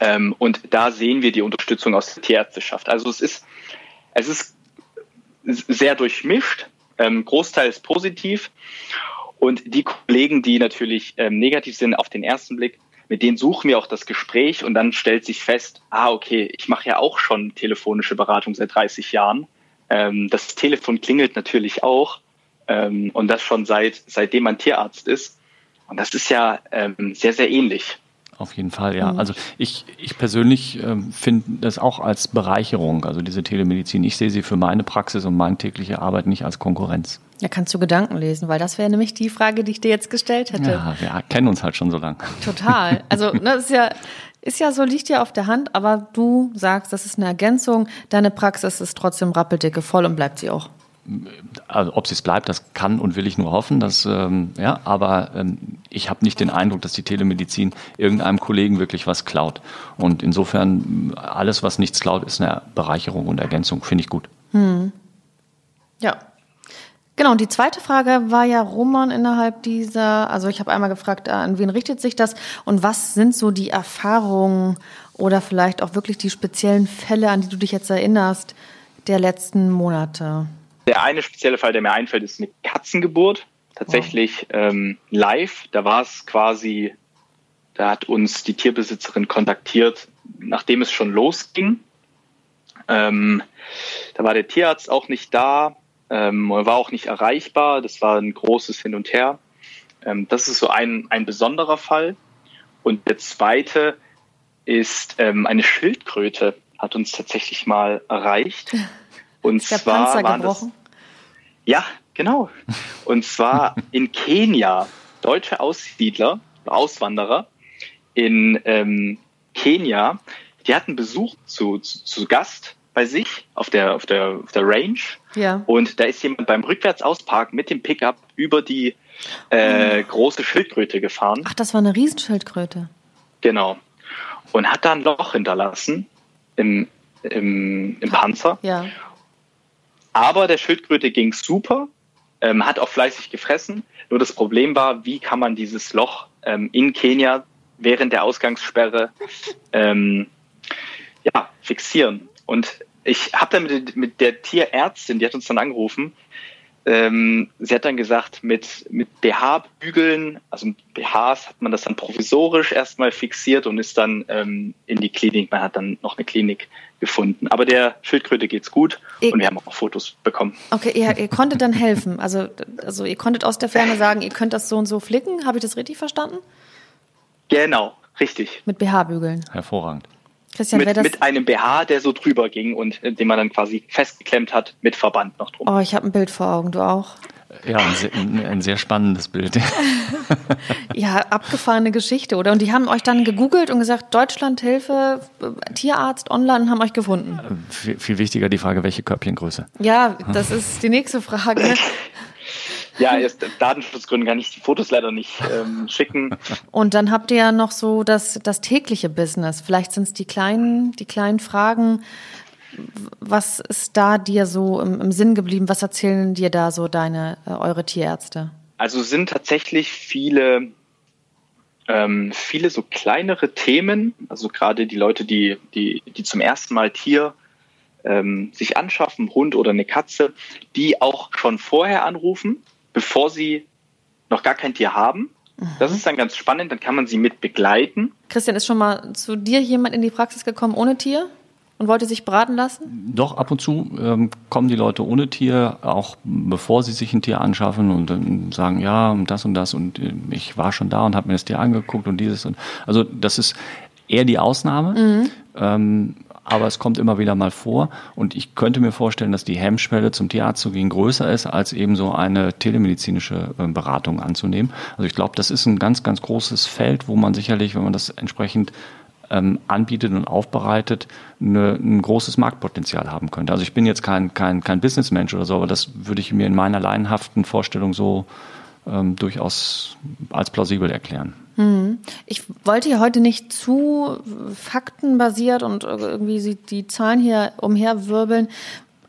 Ähm, und da sehen wir die Unterstützung aus der Tierärzteschaft. Also es ist, es ist sehr durchmischt. Ähm, Großteil ist positiv. Und die Kollegen, die natürlich ähm, negativ sind auf den ersten Blick, mit denen suchen wir auch das Gespräch und dann stellt sich fest, ah, okay, ich mache ja auch schon telefonische Beratung seit 30 Jahren. Ähm, das Telefon klingelt natürlich auch ähm, und das schon seit seitdem man Tierarzt ist. Und das ist ja ähm, sehr, sehr ähnlich. Auf jeden Fall, ja. Mhm. Also ich, ich persönlich ähm, finde das auch als Bereicherung, also diese Telemedizin. Ich sehe sie für meine Praxis und meine tägliche Arbeit nicht als Konkurrenz. Ja, kannst du Gedanken lesen, weil das wäre nämlich die Frage, die ich dir jetzt gestellt hätte. Ja, wir kennen uns halt schon so lange. Total. Also ne, das ist ja, ist ja so, liegt ja auf der Hand, aber du sagst, das ist eine Ergänzung. Deine Praxis ist trotzdem rappeldicke voll und bleibt sie auch. also ob es bleibt, das kann und will ich nur hoffen. Dass, ähm, ja, aber ähm, ich habe nicht den Eindruck, dass die Telemedizin irgendeinem Kollegen wirklich was klaut. Und insofern alles, was nichts klaut, ist eine Bereicherung und Ergänzung. Finde ich gut. Hm. Ja. Genau, und die zweite Frage war ja Roman innerhalb dieser, also ich habe einmal gefragt, an wen richtet sich das und was sind so die Erfahrungen oder vielleicht auch wirklich die speziellen Fälle, an die du dich jetzt erinnerst, der letzten Monate? Der eine spezielle Fall, der mir einfällt, ist eine Katzengeburt. Tatsächlich wow. ähm, live. Da war es quasi, da hat uns die Tierbesitzerin kontaktiert, nachdem es schon losging. Ähm, da war der Tierarzt auch nicht da, ähm, war auch nicht erreichbar. Das war ein großes Hin und Her. Ähm, das ist so ein, ein besonderer Fall. Und der zweite ist ähm, eine Schildkröte, hat uns tatsächlich mal erreicht. Und ist der zwar Panzer waren gebrochen? das. Ja, genau. Und zwar in Kenia. Deutsche Aussiedler, Auswanderer in ähm, Kenia, die hatten Besuch zu, zu, zu Gast bei sich auf der, auf der, auf der Range. Ja. Und da ist jemand beim Rückwärtsausparken mit dem Pickup über die äh, oh. große Schildkröte gefahren. Ach, das war eine Riesenschildkröte. Genau. Und hat da ein Loch hinterlassen im, im, im Panzer. Ja. Aber der Schildkröte ging super, ähm, hat auch fleißig gefressen. Nur das Problem war, wie kann man dieses Loch ähm, in Kenia während der Ausgangssperre ähm, ja, fixieren. Und ich habe dann mit, mit, der Tierärztin, die hat uns dann angerufen, ähm, sie hat dann gesagt, mit, mit BH-Bügeln, also mit BHs hat man das dann provisorisch erstmal fixiert und ist dann ähm, in die Klinik. Man hat dann noch eine Klinik gefunden. Aber der Schildkröte geht's gut ich, und wir haben auch Fotos bekommen. Okay, ihr, ihr konntet dann helfen. Also, also ihr konntet aus der Ferne sagen, ihr könnt das so und so flicken. Habe ich das richtig verstanden? Genau, richtig. Mit BH-Bügeln. Hervorragend. Christian, mit, mit einem BH, der so drüber ging und äh, den man dann quasi festgeklemmt hat mit Verband noch drum. Oh, ich habe ein Bild vor Augen, du auch? Ja, ein sehr, ein sehr spannendes Bild. ja, abgefahrene Geschichte, oder? Und die haben euch dann gegoogelt und gesagt, Deutschland, Hilfe, Tierarzt online haben euch gefunden. Viel, viel wichtiger die Frage, welche Körbchengröße? Ja, das ist die nächste Frage. Ja, erst Datenschutzgründen kann ich die Fotos leider nicht ähm, schicken. Und dann habt ihr ja noch so das, das tägliche Business. Vielleicht sind es die kleinen, die kleinen Fragen. Was ist da dir so im, im Sinn geblieben? Was erzählen dir da so deine, äh, eure Tierärzte? Also sind tatsächlich viele, ähm, viele so kleinere Themen, also gerade die Leute, die, die, die zum ersten Mal Tier ähm, sich anschaffen, Hund oder eine Katze, die auch schon vorher anrufen bevor sie noch gar kein Tier haben. Das ist dann ganz spannend, dann kann man sie mit begleiten. Christian, ist schon mal zu dir jemand in die Praxis gekommen ohne Tier? Und wollte sich beraten lassen? Doch, ab und zu ähm, kommen die Leute ohne Tier, auch bevor sie sich ein Tier anschaffen und dann sagen, ja, das und das und äh, ich war schon da und habe mir das Tier angeguckt und dieses und also das ist eher die Ausnahme. Mhm. Ähm, aber es kommt immer wieder mal vor. Und ich könnte mir vorstellen, dass die Hemmschwelle zum Tierarzt zu gehen größer ist, als eben so eine telemedizinische äh, Beratung anzunehmen. Also ich glaube, das ist ein ganz, ganz großes Feld, wo man sicherlich, wenn man das entsprechend ähm, anbietet und aufbereitet, eine, ein großes Marktpotenzial haben könnte. Also ich bin jetzt kein, kein, kein Businessmensch oder so, aber das würde ich mir in meiner laienhaften Vorstellung so ähm, durchaus als plausibel erklären. Hm. Ich wollte ja heute nicht zu faktenbasiert und irgendwie die Zahlen hier umherwirbeln,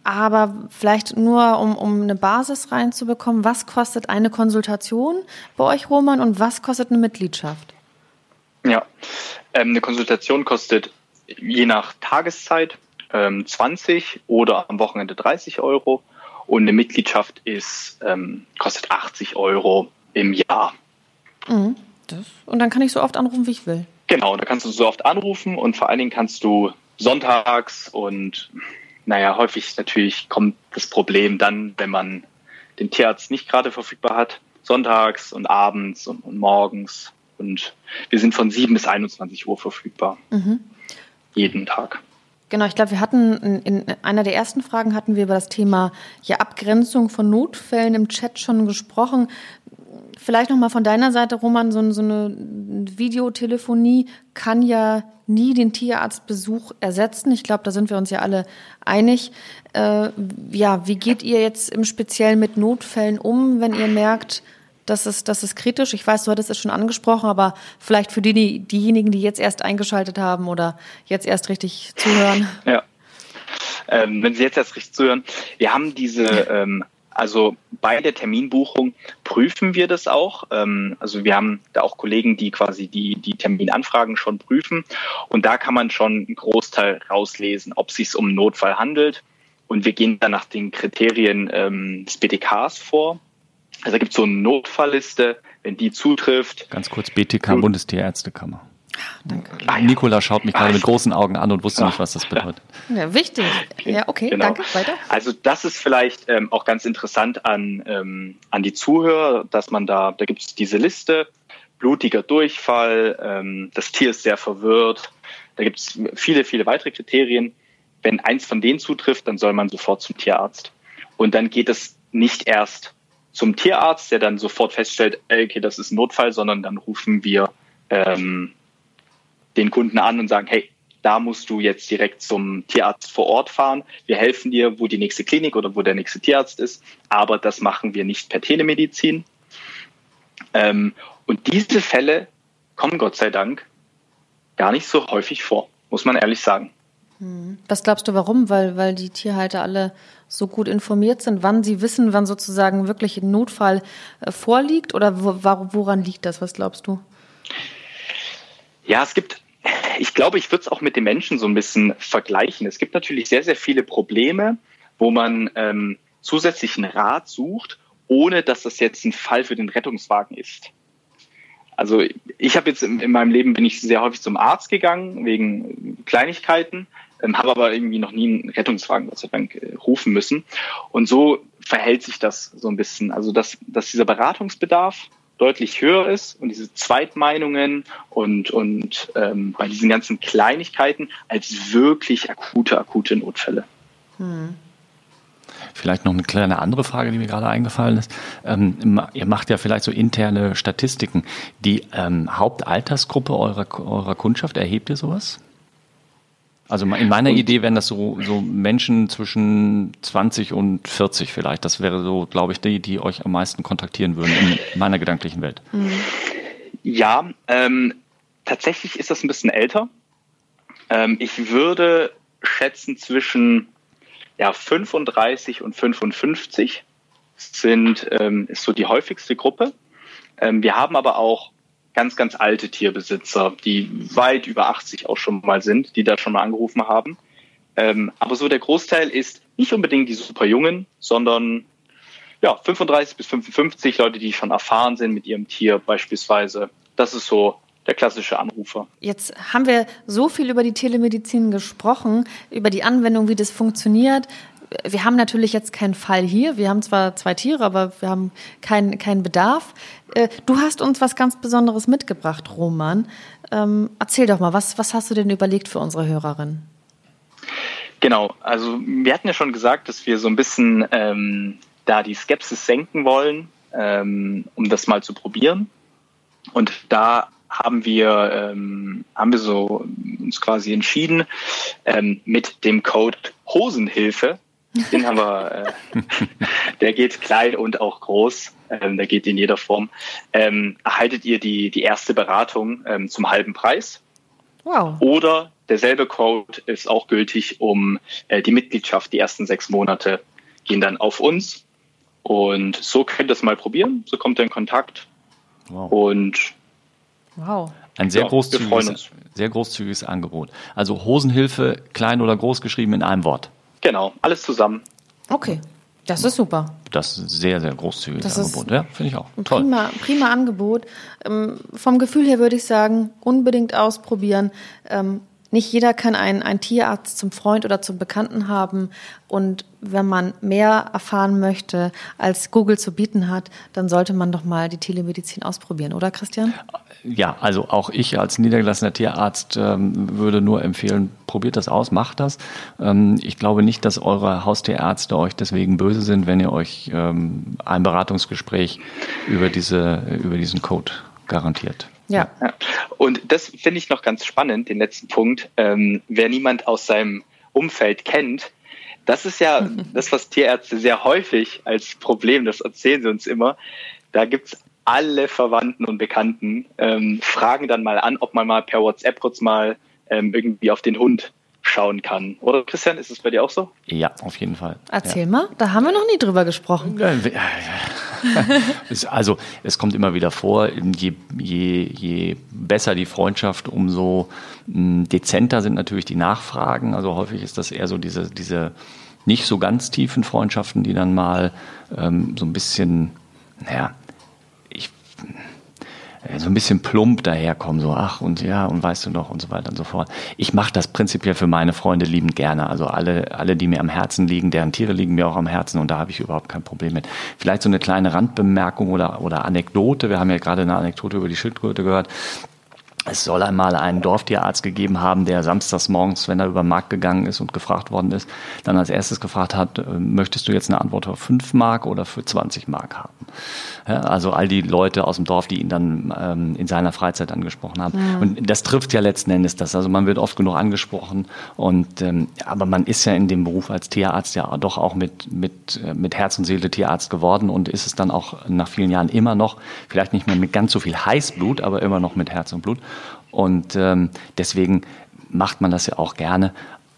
aber vielleicht nur, um, um eine Basis reinzubekommen, was kostet eine Konsultation bei euch, Roman, und was kostet eine Mitgliedschaft? Ja, ähm, eine Konsultation kostet je nach Tageszeit ähm, 20 oder am Wochenende 30 Euro und eine Mitgliedschaft ist, ähm, kostet 80 Euro im Jahr. Mhm. Das, und dann kann ich so oft anrufen, wie ich will. Genau, da kannst du so oft anrufen und vor allen Dingen kannst du sonntags und naja, häufig natürlich kommt das Problem dann, wenn man den Tierarzt nicht gerade verfügbar hat, sonntags und abends und, und morgens. Und wir sind von 7 bis 21 Uhr verfügbar. Mhm. Jeden Tag. Genau, ich glaube, wir hatten in, in, einer der ersten Fragen hatten wir über das Thema ja, Abgrenzung von Notfällen im Chat schon gesprochen vielleicht nochmal von deiner Seite, Roman, so, so eine Videotelefonie kann ja nie den Tierarztbesuch ersetzen. Ich glaube, da sind wir uns ja alle einig. Äh, ja, wie geht ihr jetzt im Speziellen mit Notfällen um, wenn ihr merkt, das ist, das ist kritisch. Ich weiß, du hattest es schon angesprochen, aber vielleicht für die, die, diejenigen, die jetzt erst eingeschaltet haben oder jetzt erst richtig zuhören. Ja. Ähm, wenn Sie jetzt erst richtig zuhören, wir haben diese, ähm, also bei der Terminbuchung prüfen wir das auch. Ähm, also wir haben da auch Kollegen, die quasi die, die Terminanfragen schon prüfen. Und da kann man schon einen Großteil rauslesen, ob es sich um einen Notfall handelt. Und wir gehen dann nach den Kriterien ähm, des BTKs vor. Also da gibt es so eine Notfallliste, wenn die zutrifft. Ganz kurz, BTK, Bundestierärztekammer. Danke. Ja. Nikola schaut mich gerade mit großen Augen an und wusste nicht, was das bedeutet. Ja, wichtig. Ja, okay, genau. danke. Weiter. Also das ist vielleicht ähm, auch ganz interessant an, ähm, an die Zuhörer, dass man da, da gibt es diese Liste, blutiger Durchfall, ähm, das Tier ist sehr verwirrt, da gibt es viele, viele weitere Kriterien. Wenn eins von denen zutrifft, dann soll man sofort zum Tierarzt. Und dann geht es nicht erst zum Tierarzt, der dann sofort feststellt, okay, das ist ein Notfall, sondern dann rufen wir ähm, den Kunden an und sagen, hey, da musst du jetzt direkt zum Tierarzt vor Ort fahren. Wir helfen dir, wo die nächste Klinik oder wo der nächste Tierarzt ist, aber das machen wir nicht per Telemedizin. Ähm, und diese Fälle kommen Gott sei Dank gar nicht so häufig vor, muss man ehrlich sagen. Hm. Was glaubst du, warum? Weil, weil die Tierhalter alle so gut informiert sind, wann sie wissen, wann sozusagen wirklich ein Notfall äh, vorliegt? Oder woran liegt das? Was glaubst du? Ja, es gibt, ich glaube, ich würde es auch mit den Menschen so ein bisschen vergleichen. Es gibt natürlich sehr, sehr viele Probleme, wo man ähm, zusätzlichen Rat sucht, ohne dass das jetzt ein Fall für den Rettungswagen ist. Also ich habe jetzt in, in, meinem Leben bin ich sehr häufig zum Arzt gegangen wegen Kleinigkeiten, ähm, habe aber irgendwie noch nie einen Rettungswagen Gott sei Dank äh, rufen müssen. Und so verhält sich das so ein bisschen. Also dass, dass dieser Beratungsbedarf deutlich höher ist und diese Zweitmeinungen und, und ähm, bei diesen ganzen Kleinigkeiten als wirklich akute, akute Notfälle. Hm. Vielleicht noch eine kleine andere Frage, die mir gerade eingefallen ist. Ähm, ihr macht ja vielleicht so interne Statistiken. Die ähm, Hauptaltersgruppe eurer, eurer Kundschaft, erhebt ihr sowas? Also in meiner und, Idee wären das so, so Menschen zwischen 20 und 40 vielleicht. Das wäre so, glaube ich, die, die euch am meisten kontaktieren würden in meiner gedanklichen Welt. Mhm. Ja, ähm, tatsächlich ist das ein bisschen älter. Ähm, ich würde schätzen zwischen ja, 35 und 55 sind, ähm, ist so die häufigste Gruppe. Ähm, wir haben aber auch ganz, ganz alte Tierbesitzer, die weit über 80 auch schon mal sind, die da schon mal angerufen haben. Ähm, aber so der Großteil ist nicht unbedingt die super Jungen, sondern ja, 35 bis 55 Leute, die schon erfahren sind mit ihrem Tier beispielsweise. Das ist so der klassische Anrufer. Jetzt haben wir so viel über die Telemedizin gesprochen, über die Anwendung, wie das funktioniert. Wir haben natürlich jetzt keinen Fall hier. Wir haben zwar zwei Tiere, aber wir haben keinen keinen Bedarf. Äh, du hast uns was ganz Besonderes mitgebracht, Roman. Ähm, erzähl doch mal, was, was hast du denn überlegt für unsere Hörerin? Genau, also wir hatten ja schon gesagt, dass wir so ein bisschen ähm, da die Skepsis senken wollen, ähm, um das mal zu probieren. Und da haben wir, ähm, haben wir so uns quasi entschieden, ähm, mit dem Code Hosenhilfe, den haben wir, äh, der geht klein und auch groß, ähm, der geht in jeder Form, ähm, erhaltet ihr die, die erste Beratung ähm, zum halben Preis. Wow. Oder derselbe Code ist auch gültig, um äh, die Mitgliedschaft, die ersten sechs Monate gehen dann auf uns. Und so könnt ihr es mal probieren, so kommt ihr in Kontakt. Wow. Und Wow. Ein sehr, ja, großzügiges, sehr großzügiges Angebot. Also Hosenhilfe, klein oder groß geschrieben in einem Wort. Genau, alles zusammen. Okay, das ist super. Das ist ein sehr, sehr großzügiges das Angebot. Ja, finde ich auch. Ein Toll. Prima, prima Angebot. Ähm, vom Gefühl her würde ich sagen, unbedingt ausprobieren. Ähm, nicht jeder kann einen, einen Tierarzt zum Freund oder zum Bekannten haben. Und wenn man mehr erfahren möchte, als Google zu bieten hat, dann sollte man doch mal die Telemedizin ausprobieren, oder Christian? Ja, also auch ich als niedergelassener Tierarzt ähm, würde nur empfehlen, probiert das aus, macht das. Ähm, ich glaube nicht, dass eure Haustierärzte euch deswegen böse sind, wenn ihr euch ähm, ein Beratungsgespräch über, diese, über diesen Code garantiert. Ja. ja. Und das finde ich noch ganz spannend, den letzten Punkt. Ähm, wer niemand aus seinem Umfeld kennt, das ist ja das, was Tierärzte sehr häufig als Problem, das erzählen sie uns immer. Da gibt es alle Verwandten und Bekannten ähm, fragen dann mal an, ob man mal per WhatsApp kurz mal ähm, irgendwie auf den Hund schauen kann. Oder Christian, ist es bei dir auch so? Ja, auf jeden Fall. Erzähl ja. mal, da haben wir noch nie drüber gesprochen. also es kommt immer wieder vor, je, je, je besser die Freundschaft, umso hm, dezenter sind natürlich die Nachfragen. Also häufig ist das eher so diese, diese nicht so ganz tiefen Freundschaften, die dann mal ähm, so ein bisschen, naja, äh, so ein bisschen plump daherkommen, so ach und ja und weißt du noch und so weiter und so fort. Ich mache das prinzipiell für meine Freunde liebend gerne. Also alle, alle, die mir am Herzen liegen, deren Tiere liegen mir auch am Herzen und da habe ich überhaupt kein Problem mit. Vielleicht so eine kleine Randbemerkung oder, oder Anekdote. Wir haben ja gerade eine Anekdote über die Schildkröte gehört. Es soll einmal einen Dorftierarzt gegeben haben, der samstags morgens, wenn er über den Markt gegangen ist und gefragt worden ist, dann als erstes gefragt hat, äh, möchtest du jetzt eine Antwort für 5 Mark oder für 20 Mark haben? Ja, also all die Leute aus dem Dorf, die ihn dann ähm, in seiner Freizeit angesprochen haben. Ja. Und das trifft ja letzten Endes das. Also man wird oft genug angesprochen und ähm, aber man ist ja in dem Beruf als Tierarzt ja doch auch mit, mit, äh, mit Herz und Seele Tierarzt geworden und ist es dann auch nach vielen Jahren immer noch, vielleicht nicht mehr mit ganz so viel Heißblut, aber immer noch mit Herz und Blut. Und ähm, deswegen macht man das ja auch gerne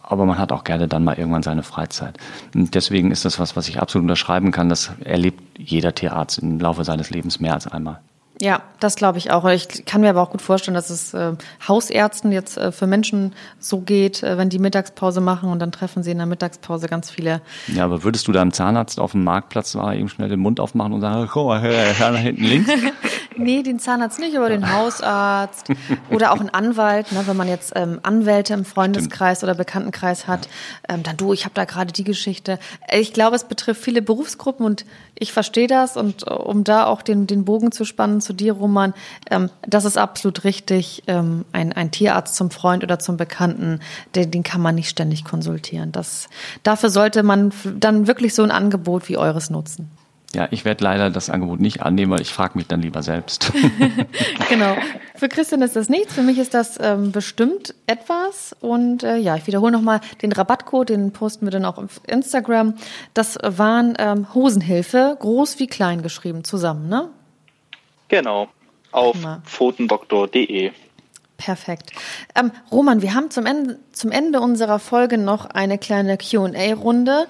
aber man hat auch gerne dann mal irgendwann seine Freizeit. Und deswegen ist das was, was ich absolut unterschreiben kann. Das erlebt jeder Tierarzt im Laufe seines Lebens mehr als einmal. Ja, das glaube ich auch. Ich kann mir aber auch gut vorstellen, dass es äh, Hausärzten jetzt äh, für Menschen so geht, äh, wenn die Mittagspause machen und dann treffen sie in der Mittagspause ganz viele. Ja, aber würdest du deinem Zahnarzt auf dem Marktplatz mal eben schnell den Mund aufmachen und sagen, guck mal, hör nach hinten links? nee, den Zahnarzt nicht, aber den Hausarzt oder auch einen Anwalt. Ne, wenn man jetzt ähm, Anwälte im Freundeskreis Stimmt. oder Bekanntenkreis hat, ähm, dann du, ich habe da gerade die Geschichte. Ich glaube, es betrifft viele Berufsgruppen und ich verstehe das und äh, um da auch den, den Bogen zu spannen zu dir, Roman, ähm, das ist absolut richtig. Ähm, ein, ein Tierarzt zum Freund oder zum Bekannten, den, den kann man nicht ständig konsultieren. Das, dafür sollte man dann wirklich so ein Angebot wie eures nutzen. Ja, ich werde leider das Angebot nicht annehmen, weil ich frage mich dann lieber selbst. genau. Für Christian ist das nichts, für mich ist das ähm, bestimmt etwas. Und äh, ja, ich wiederhole nochmal den Rabattcode, den posten wir dann auch auf Instagram. Das waren ähm, Hosenhilfe, groß wie klein geschrieben, zusammen, ne? Genau, auf photendoktor.de. Perfekt. Ähm, Roman, wir haben zum Ende, zum Ende unserer Folge noch eine kleine QA-Runde.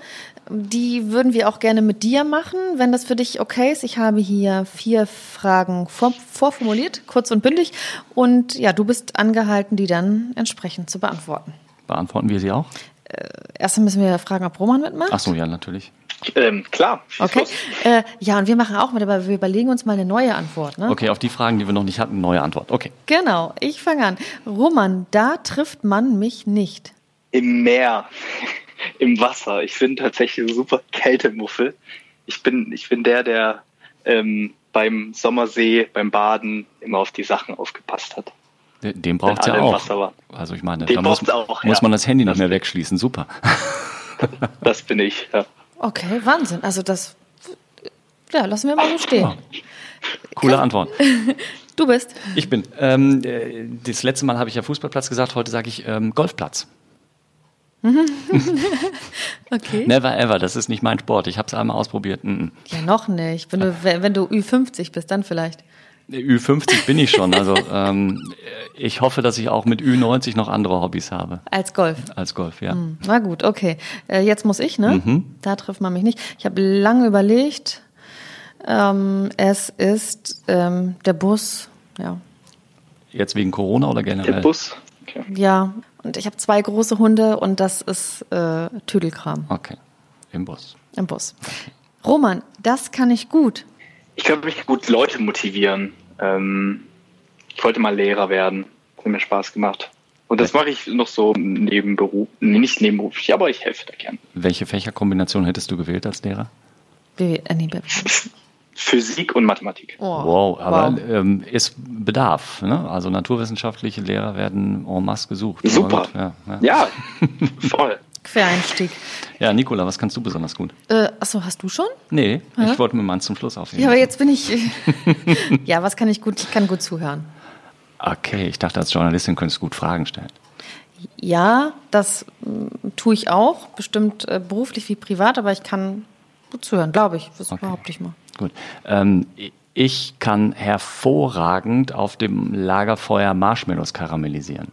Die würden wir auch gerne mit dir machen, wenn das für dich okay ist. Ich habe hier vier Fragen vor, vorformuliert, kurz und bündig. Und ja, du bist angehalten, die dann entsprechend zu beantworten. Beantworten wir sie auch? Äh, erst müssen wir fragen, ob Roman mitmacht. Ach so, ja, natürlich. Ähm, klar. Okay. Äh, ja, und wir machen auch mit, aber wir überlegen uns mal eine neue Antwort. Ne? Okay, auf die Fragen, die wir noch nicht hatten, neue Antwort. Okay. Genau, ich fange an. Roman, da trifft man mich nicht. Im Meer, im Wasser. Ich bin tatsächlich super Kältemuffel. Ich bin, ich bin der, der ähm, beim Sommersee, beim Baden immer auf die Sachen aufgepasst hat. Den braucht es ja auch. Also ich meine, Den da muss, auch, muss man das Handy nicht mehr wegschließen. Super. das bin ich, ja. Okay, Wahnsinn. Also das, ja, lassen wir mal so stehen. Coole Kann, Antwort. Du bist. Ich bin. Ähm, äh, das letzte Mal habe ich ja Fußballplatz gesagt, heute sage ich ähm, Golfplatz. okay. Never ever, das ist nicht mein Sport. Ich habe es einmal ausprobiert. Mm -mm. Ja, noch nicht. Wenn du, wenn du Ü50 bist, dann vielleicht. Ü50 bin ich schon. Also ähm, ich hoffe, dass ich auch mit Ü90 noch andere Hobbys habe. Als Golf. Als Golf, ja. Hm, na gut, okay. Äh, jetzt muss ich, ne? Mhm. Da trifft man mich nicht. Ich habe lange überlegt. Ähm, es ist ähm, der Bus, ja. Jetzt wegen Corona oder generell? Der Bus. Okay. Ja, und ich habe zwei große Hunde und das ist äh, Tüdelkram. Okay, im Bus. Im Bus. Roman, das kann ich gut. Ich kann mich gut Leute motivieren. Ähm, ich wollte mal Lehrer werden. Hat mir Spaß gemacht. Und das mache ich noch so nebenberuf, nicht nebenberuflich, aber ich helfe da gern. Welche Fächerkombination hättest du gewählt als Lehrer? Äh, nee, Physik und Mathematik. Oh, wow, aber wow. Ähm, ist Bedarf. Ne? Also naturwissenschaftliche Lehrer werden en masse gesucht. Super. Ja, ja. ja, voll. Quereinstieg. Ja, Nicola, was kannst du besonders gut? Äh, achso, hast du schon? Nee, ja? ich wollte mir mal zum Schluss aufheben. Ja, aber jetzt bin ich. ja, was kann ich gut? Ich kann gut zuhören. Okay, ich dachte, als Journalistin könntest du gut Fragen stellen. Ja, das äh, tue ich auch, bestimmt äh, beruflich wie privat, aber ich kann gut zuhören, glaube ich. Das okay. behaupte ich mal. Gut. Ähm, ich kann hervorragend auf dem Lagerfeuer Marshmallows karamellisieren.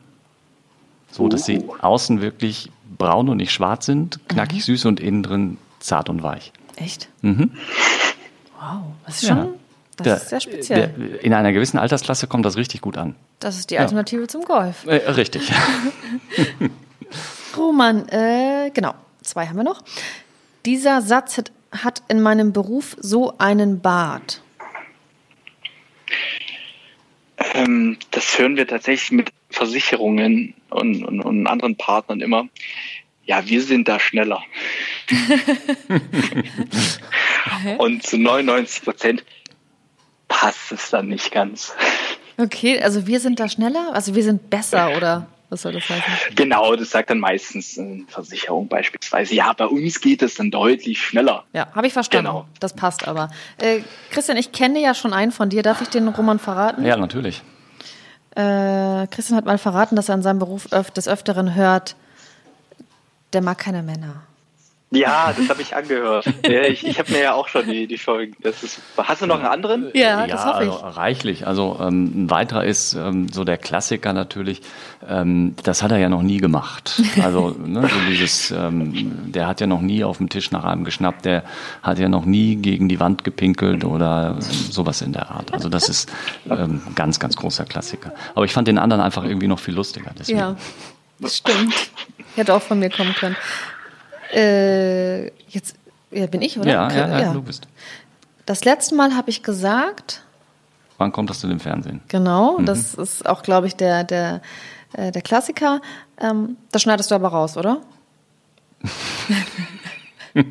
So, dass sie oh. außen wirklich braun und nicht schwarz sind, knackig mhm. süß und innen drin zart und weich. Echt? Mhm. Wow, das ist schon ja. das der, ist sehr speziell. Der, in einer gewissen Altersklasse kommt das richtig gut an. Das ist die Alternative ja. zum Golf. Äh, richtig. Roman, äh, genau, zwei haben wir noch. Dieser Satz hat, hat in meinem Beruf so einen Bart. Ähm, das hören wir tatsächlich mit Versicherungen und, und, und anderen Partnern immer. Ja, wir sind da schneller. und zu 99 Prozent passt es dann nicht ganz. Okay, also wir sind da schneller, also wir sind besser oder was soll das heißen? Genau, das sagt dann meistens eine Versicherung beispielsweise. Ja, bei uns geht es dann deutlich schneller. Ja, habe ich verstanden. Genau. Das passt aber. Äh, Christian, ich kenne ja schon einen von dir. Darf ich den Roman verraten? Ja, natürlich. Äh, Christian hat mal verraten, dass er in seinem Beruf öf des Öfteren hört, der mag keine Männer. Ja, das habe ich angehört. Ja, ich ich habe mir ja auch schon die, die Folgen. Das ist, hast du noch einen anderen? Ja, das hoffe ich. Also reichlich. Also ähm, ein weiterer ist ähm, so der Klassiker natürlich. Ähm, das hat er ja noch nie gemacht. Also ne, so dieses, ähm, der hat ja noch nie auf dem Tisch nach einem geschnappt. Der hat ja noch nie gegen die Wand gepinkelt oder sowas in der Art. Also das ist ähm, ganz, ganz großer Klassiker. Aber ich fand den anderen einfach irgendwie noch viel lustiger. Deswegen. Ja, das stimmt. Hätte auch von mir kommen können. Äh, jetzt ja, bin ich, oder? Ja, ja, ja, ja, du bist. Das letzte Mal habe ich gesagt. Wann kommt das zu dem Fernsehen? Genau, mhm. das ist auch, glaube ich, der, der, äh, der Klassiker. Ähm, das schneidest du aber raus, oder?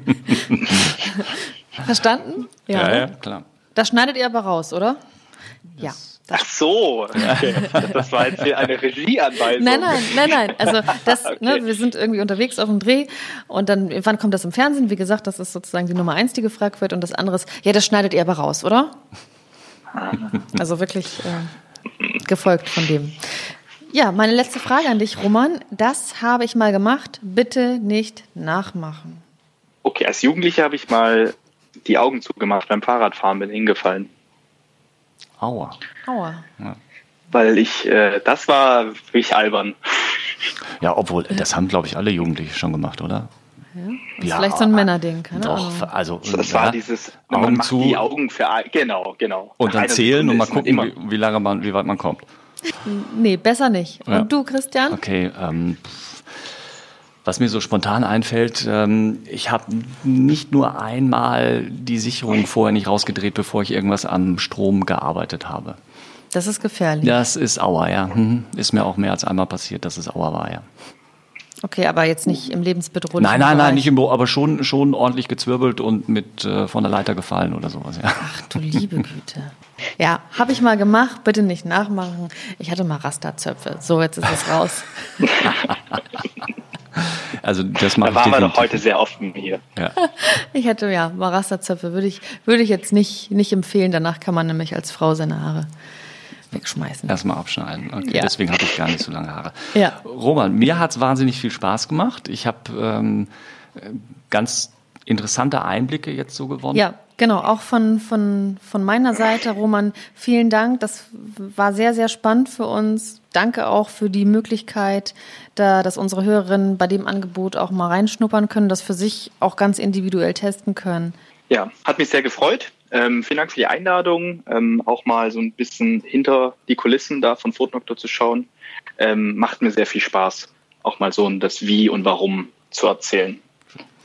Verstanden? Ja, ja, ja, klar. Das schneidet ihr aber raus, oder? Das ja. Ach so, okay. das war jetzt hier eine Regieanweisung. Nein, nein, nein, nein. Also das, okay. ne, wir sind irgendwie unterwegs auf dem Dreh und dann, wann kommt das im Fernsehen? Wie gesagt, das ist sozusagen die Nummer eins, die gefragt wird und das andere ist, ja, das schneidet ihr aber raus, oder? Also wirklich äh, gefolgt von dem. Ja, meine letzte Frage an dich, Roman. Das habe ich mal gemacht. Bitte nicht nachmachen. Okay, als Jugendlicher habe ich mal die Augen zugemacht beim Fahrradfahren, bin hingefallen. Aua. Aua. Ja. Weil ich, äh, das war wirklich albern. Ja, obwohl, das haben, glaube ich, alle Jugendliche schon gemacht, oder? Ja, ja vielleicht so ein Männerding, keine Doch, Ahnung. also. Das ja, war dieses, Augen man macht zu, die Augen für, genau, genau. Und dann zählen und mal gucken, wie, wie, lange man, wie weit man kommt. Nee, besser nicht. Und du, Christian? Okay, ähm, was mir so spontan einfällt, ähm, ich habe nicht nur einmal die Sicherung vorher nicht rausgedreht, bevor ich irgendwas am Strom gearbeitet habe. Das ist gefährlich. Das ist Aua, ja. Mhm. Ist mir auch mehr als einmal passiert, dass es Aua war, ja. Okay, aber jetzt nicht im lebensbedrohlichen Nein, nein, Bereich. nein, nicht im Büro, aber schon, schon ordentlich gezwirbelt und mit äh, von der Leiter gefallen oder sowas, ja. Ach du liebe Güte. Ja, habe ich mal gemacht, bitte nicht nachmachen. Ich hatte mal Rasterzöpfe. So, jetzt ist es raus. Also das mache da waren wir doch heute sehr offen hier. Ja. Ich hätte ja Marasterzöpfe würde ich würde ich jetzt nicht nicht empfehlen. Danach kann man nämlich als Frau seine Haare wegschmeißen. Erstmal abschneiden. Okay, ja. deswegen habe ich gar nicht so lange Haare. Ja. Roman, mir hat es wahnsinnig viel Spaß gemacht. Ich habe ähm, ganz interessante Einblicke jetzt so gewonnen. Ja, genau. Auch von, von, von meiner Seite, Roman, vielen Dank. Das war sehr, sehr spannend für uns. Danke auch für die Möglichkeit, da, dass unsere Hörerinnen bei dem Angebot auch mal reinschnuppern können, das für sich auch ganz individuell testen können. Ja, hat mich sehr gefreut. Ähm, vielen Dank für die Einladung, ähm, auch mal so ein bisschen hinter die Kulissen da von Fotnoktor zu schauen. Ähm, macht mir sehr viel Spaß, auch mal so das Wie und Warum zu erzählen.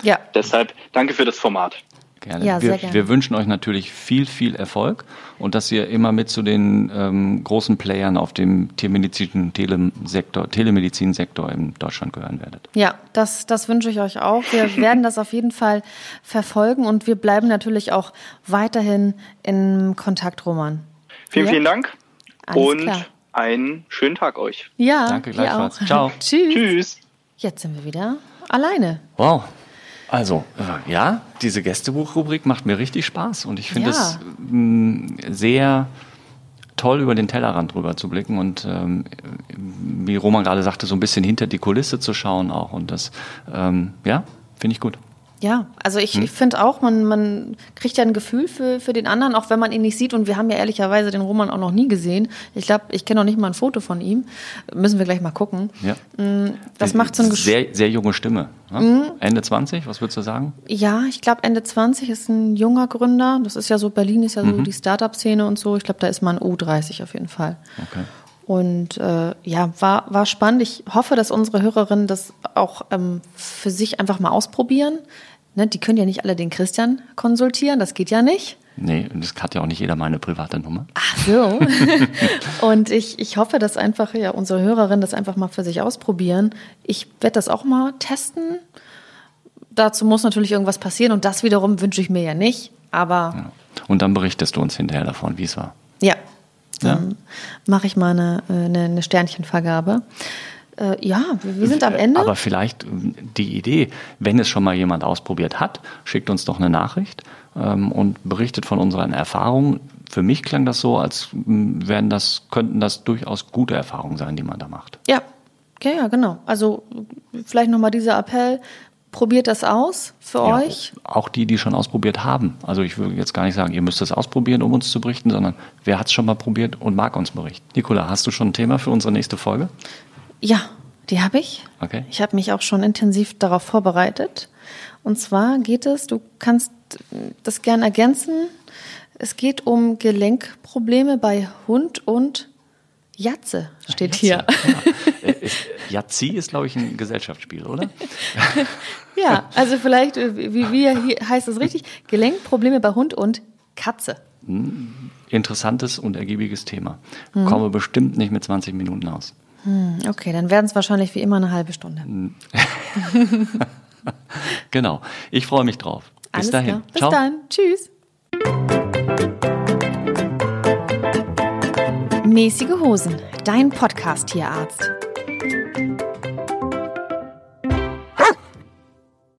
Ja. Deshalb danke für das Format. Gerne. Ja, wir, sehr gerne. wir wünschen euch natürlich viel, viel Erfolg und dass ihr immer mit zu den ähm, großen Playern auf dem tiermedizinischen Telesektor, Telemedizinsektor in Deutschland gehören werdet. Ja, das, das wünsche ich euch auch. Wir werden das auf jeden Fall verfolgen und wir bleiben natürlich auch weiterhin in Kontakt, Roman. Vielen, Ja? vielen Dank Alles und klar. einen schönen Tag euch. Ja, Danke, gleichfalls. auch. Ciao. Tschüss. Tschüss. Jetzt sind wir wieder alleine. Wow. Also, äh, ja, diese Gästebuchrubrik macht mir richtig Spaß und ich finde Ja. es mh, sehr toll, über den Tellerrand drüber zu blicken und ähm, wie Roman gerade sagte, so ein bisschen hinter die Kulisse zu schauen auch. Und das, ähm, ja, finde ich gut. Ja, also Hm? ich, ich finde auch, man, man kriegt ja ein Gefühl für, für den anderen, auch wenn man ihn nicht sieht. Und wir haben ja ehrlicherweise den Roman auch noch nie gesehen. Ich glaube, ich kenne noch nicht mal ein Foto von ihm. Müssen wir gleich mal gucken. Ja. Das macht so ein Gefühl. Sehr, sehr junge Stimme. Ne? Ende 20, was würdest du sagen? Ja, ich glaube Ende 20 ist ein junger Gründer. Das ist ja so, Berlin ist ja Mhm. so die Startup-Szene und so. Ich glaube, da ist man U30 auf jeden Fall. Okay. Und äh, ja, war, war spannend. Ich hoffe, dass unsere Hörerinnen das auch ähm, für sich einfach mal ausprobieren. Ne, die können ja nicht alle den Christian konsultieren, das geht ja nicht. Nee, das hat ja auch nicht jeder meine private Nummer. Ach so. und ich, ich hoffe, dass einfach ja unsere Hörerinnen das einfach mal für sich ausprobieren. Ich werde das auch mal testen. Dazu muss natürlich irgendwas passieren und das wiederum wünsche ich mir ja nicht. Aber Ja. Und dann berichtest du uns hinterher davon, wie es war. Ja, dann mache ich mal eine, äh, eine, eine Sternchenvergabe. Äh, ja, wir sind am Ende. Aber vielleicht die Idee, wenn es schon mal jemand ausprobiert hat, schickt uns doch eine Nachricht ähm, und berichtet von unseren Erfahrungen. Für mich klang das so, als wären das, könnten das durchaus gute Erfahrungen sein, die man da macht. Ja, ja, ja, genau. Also vielleicht nochmal dieser Appell. Probiert das aus für Ja, euch. Auch die, die schon ausprobiert haben. Also ich würde jetzt gar nicht sagen, ihr müsst es ausprobieren, um uns zu berichten, sondern wer hat es schon mal probiert und mag uns berichten. Nikola, hast du schon ein Thema für unsere nächste Folge? Ja, die habe ich. Okay. Ich habe mich auch schon intensiv darauf vorbereitet. Und zwar geht es, du kannst das gern ergänzen, es geht um Gelenkprobleme bei Hund und Jatze, steht hier. Ja. Äh, ist- glaube ich, ein Gesellschaftsspiel, oder? Ja, also vielleicht, äh, wie, wie hier heißt es richtig? Gelenkprobleme bei Hund und Katze. Interessantes und ergiebiges Thema. Komme bestimmt nicht mit 20 Minuten aus. Hm, Okay, dann werden es wahrscheinlich wie immer eine halbe Stunde. Genau. Ich freue mich drauf. Bis Alles dahin. klar. Bis Ciao. dann. Tschüss. Mäßige Hosen, dein Podcast-Tierarzt.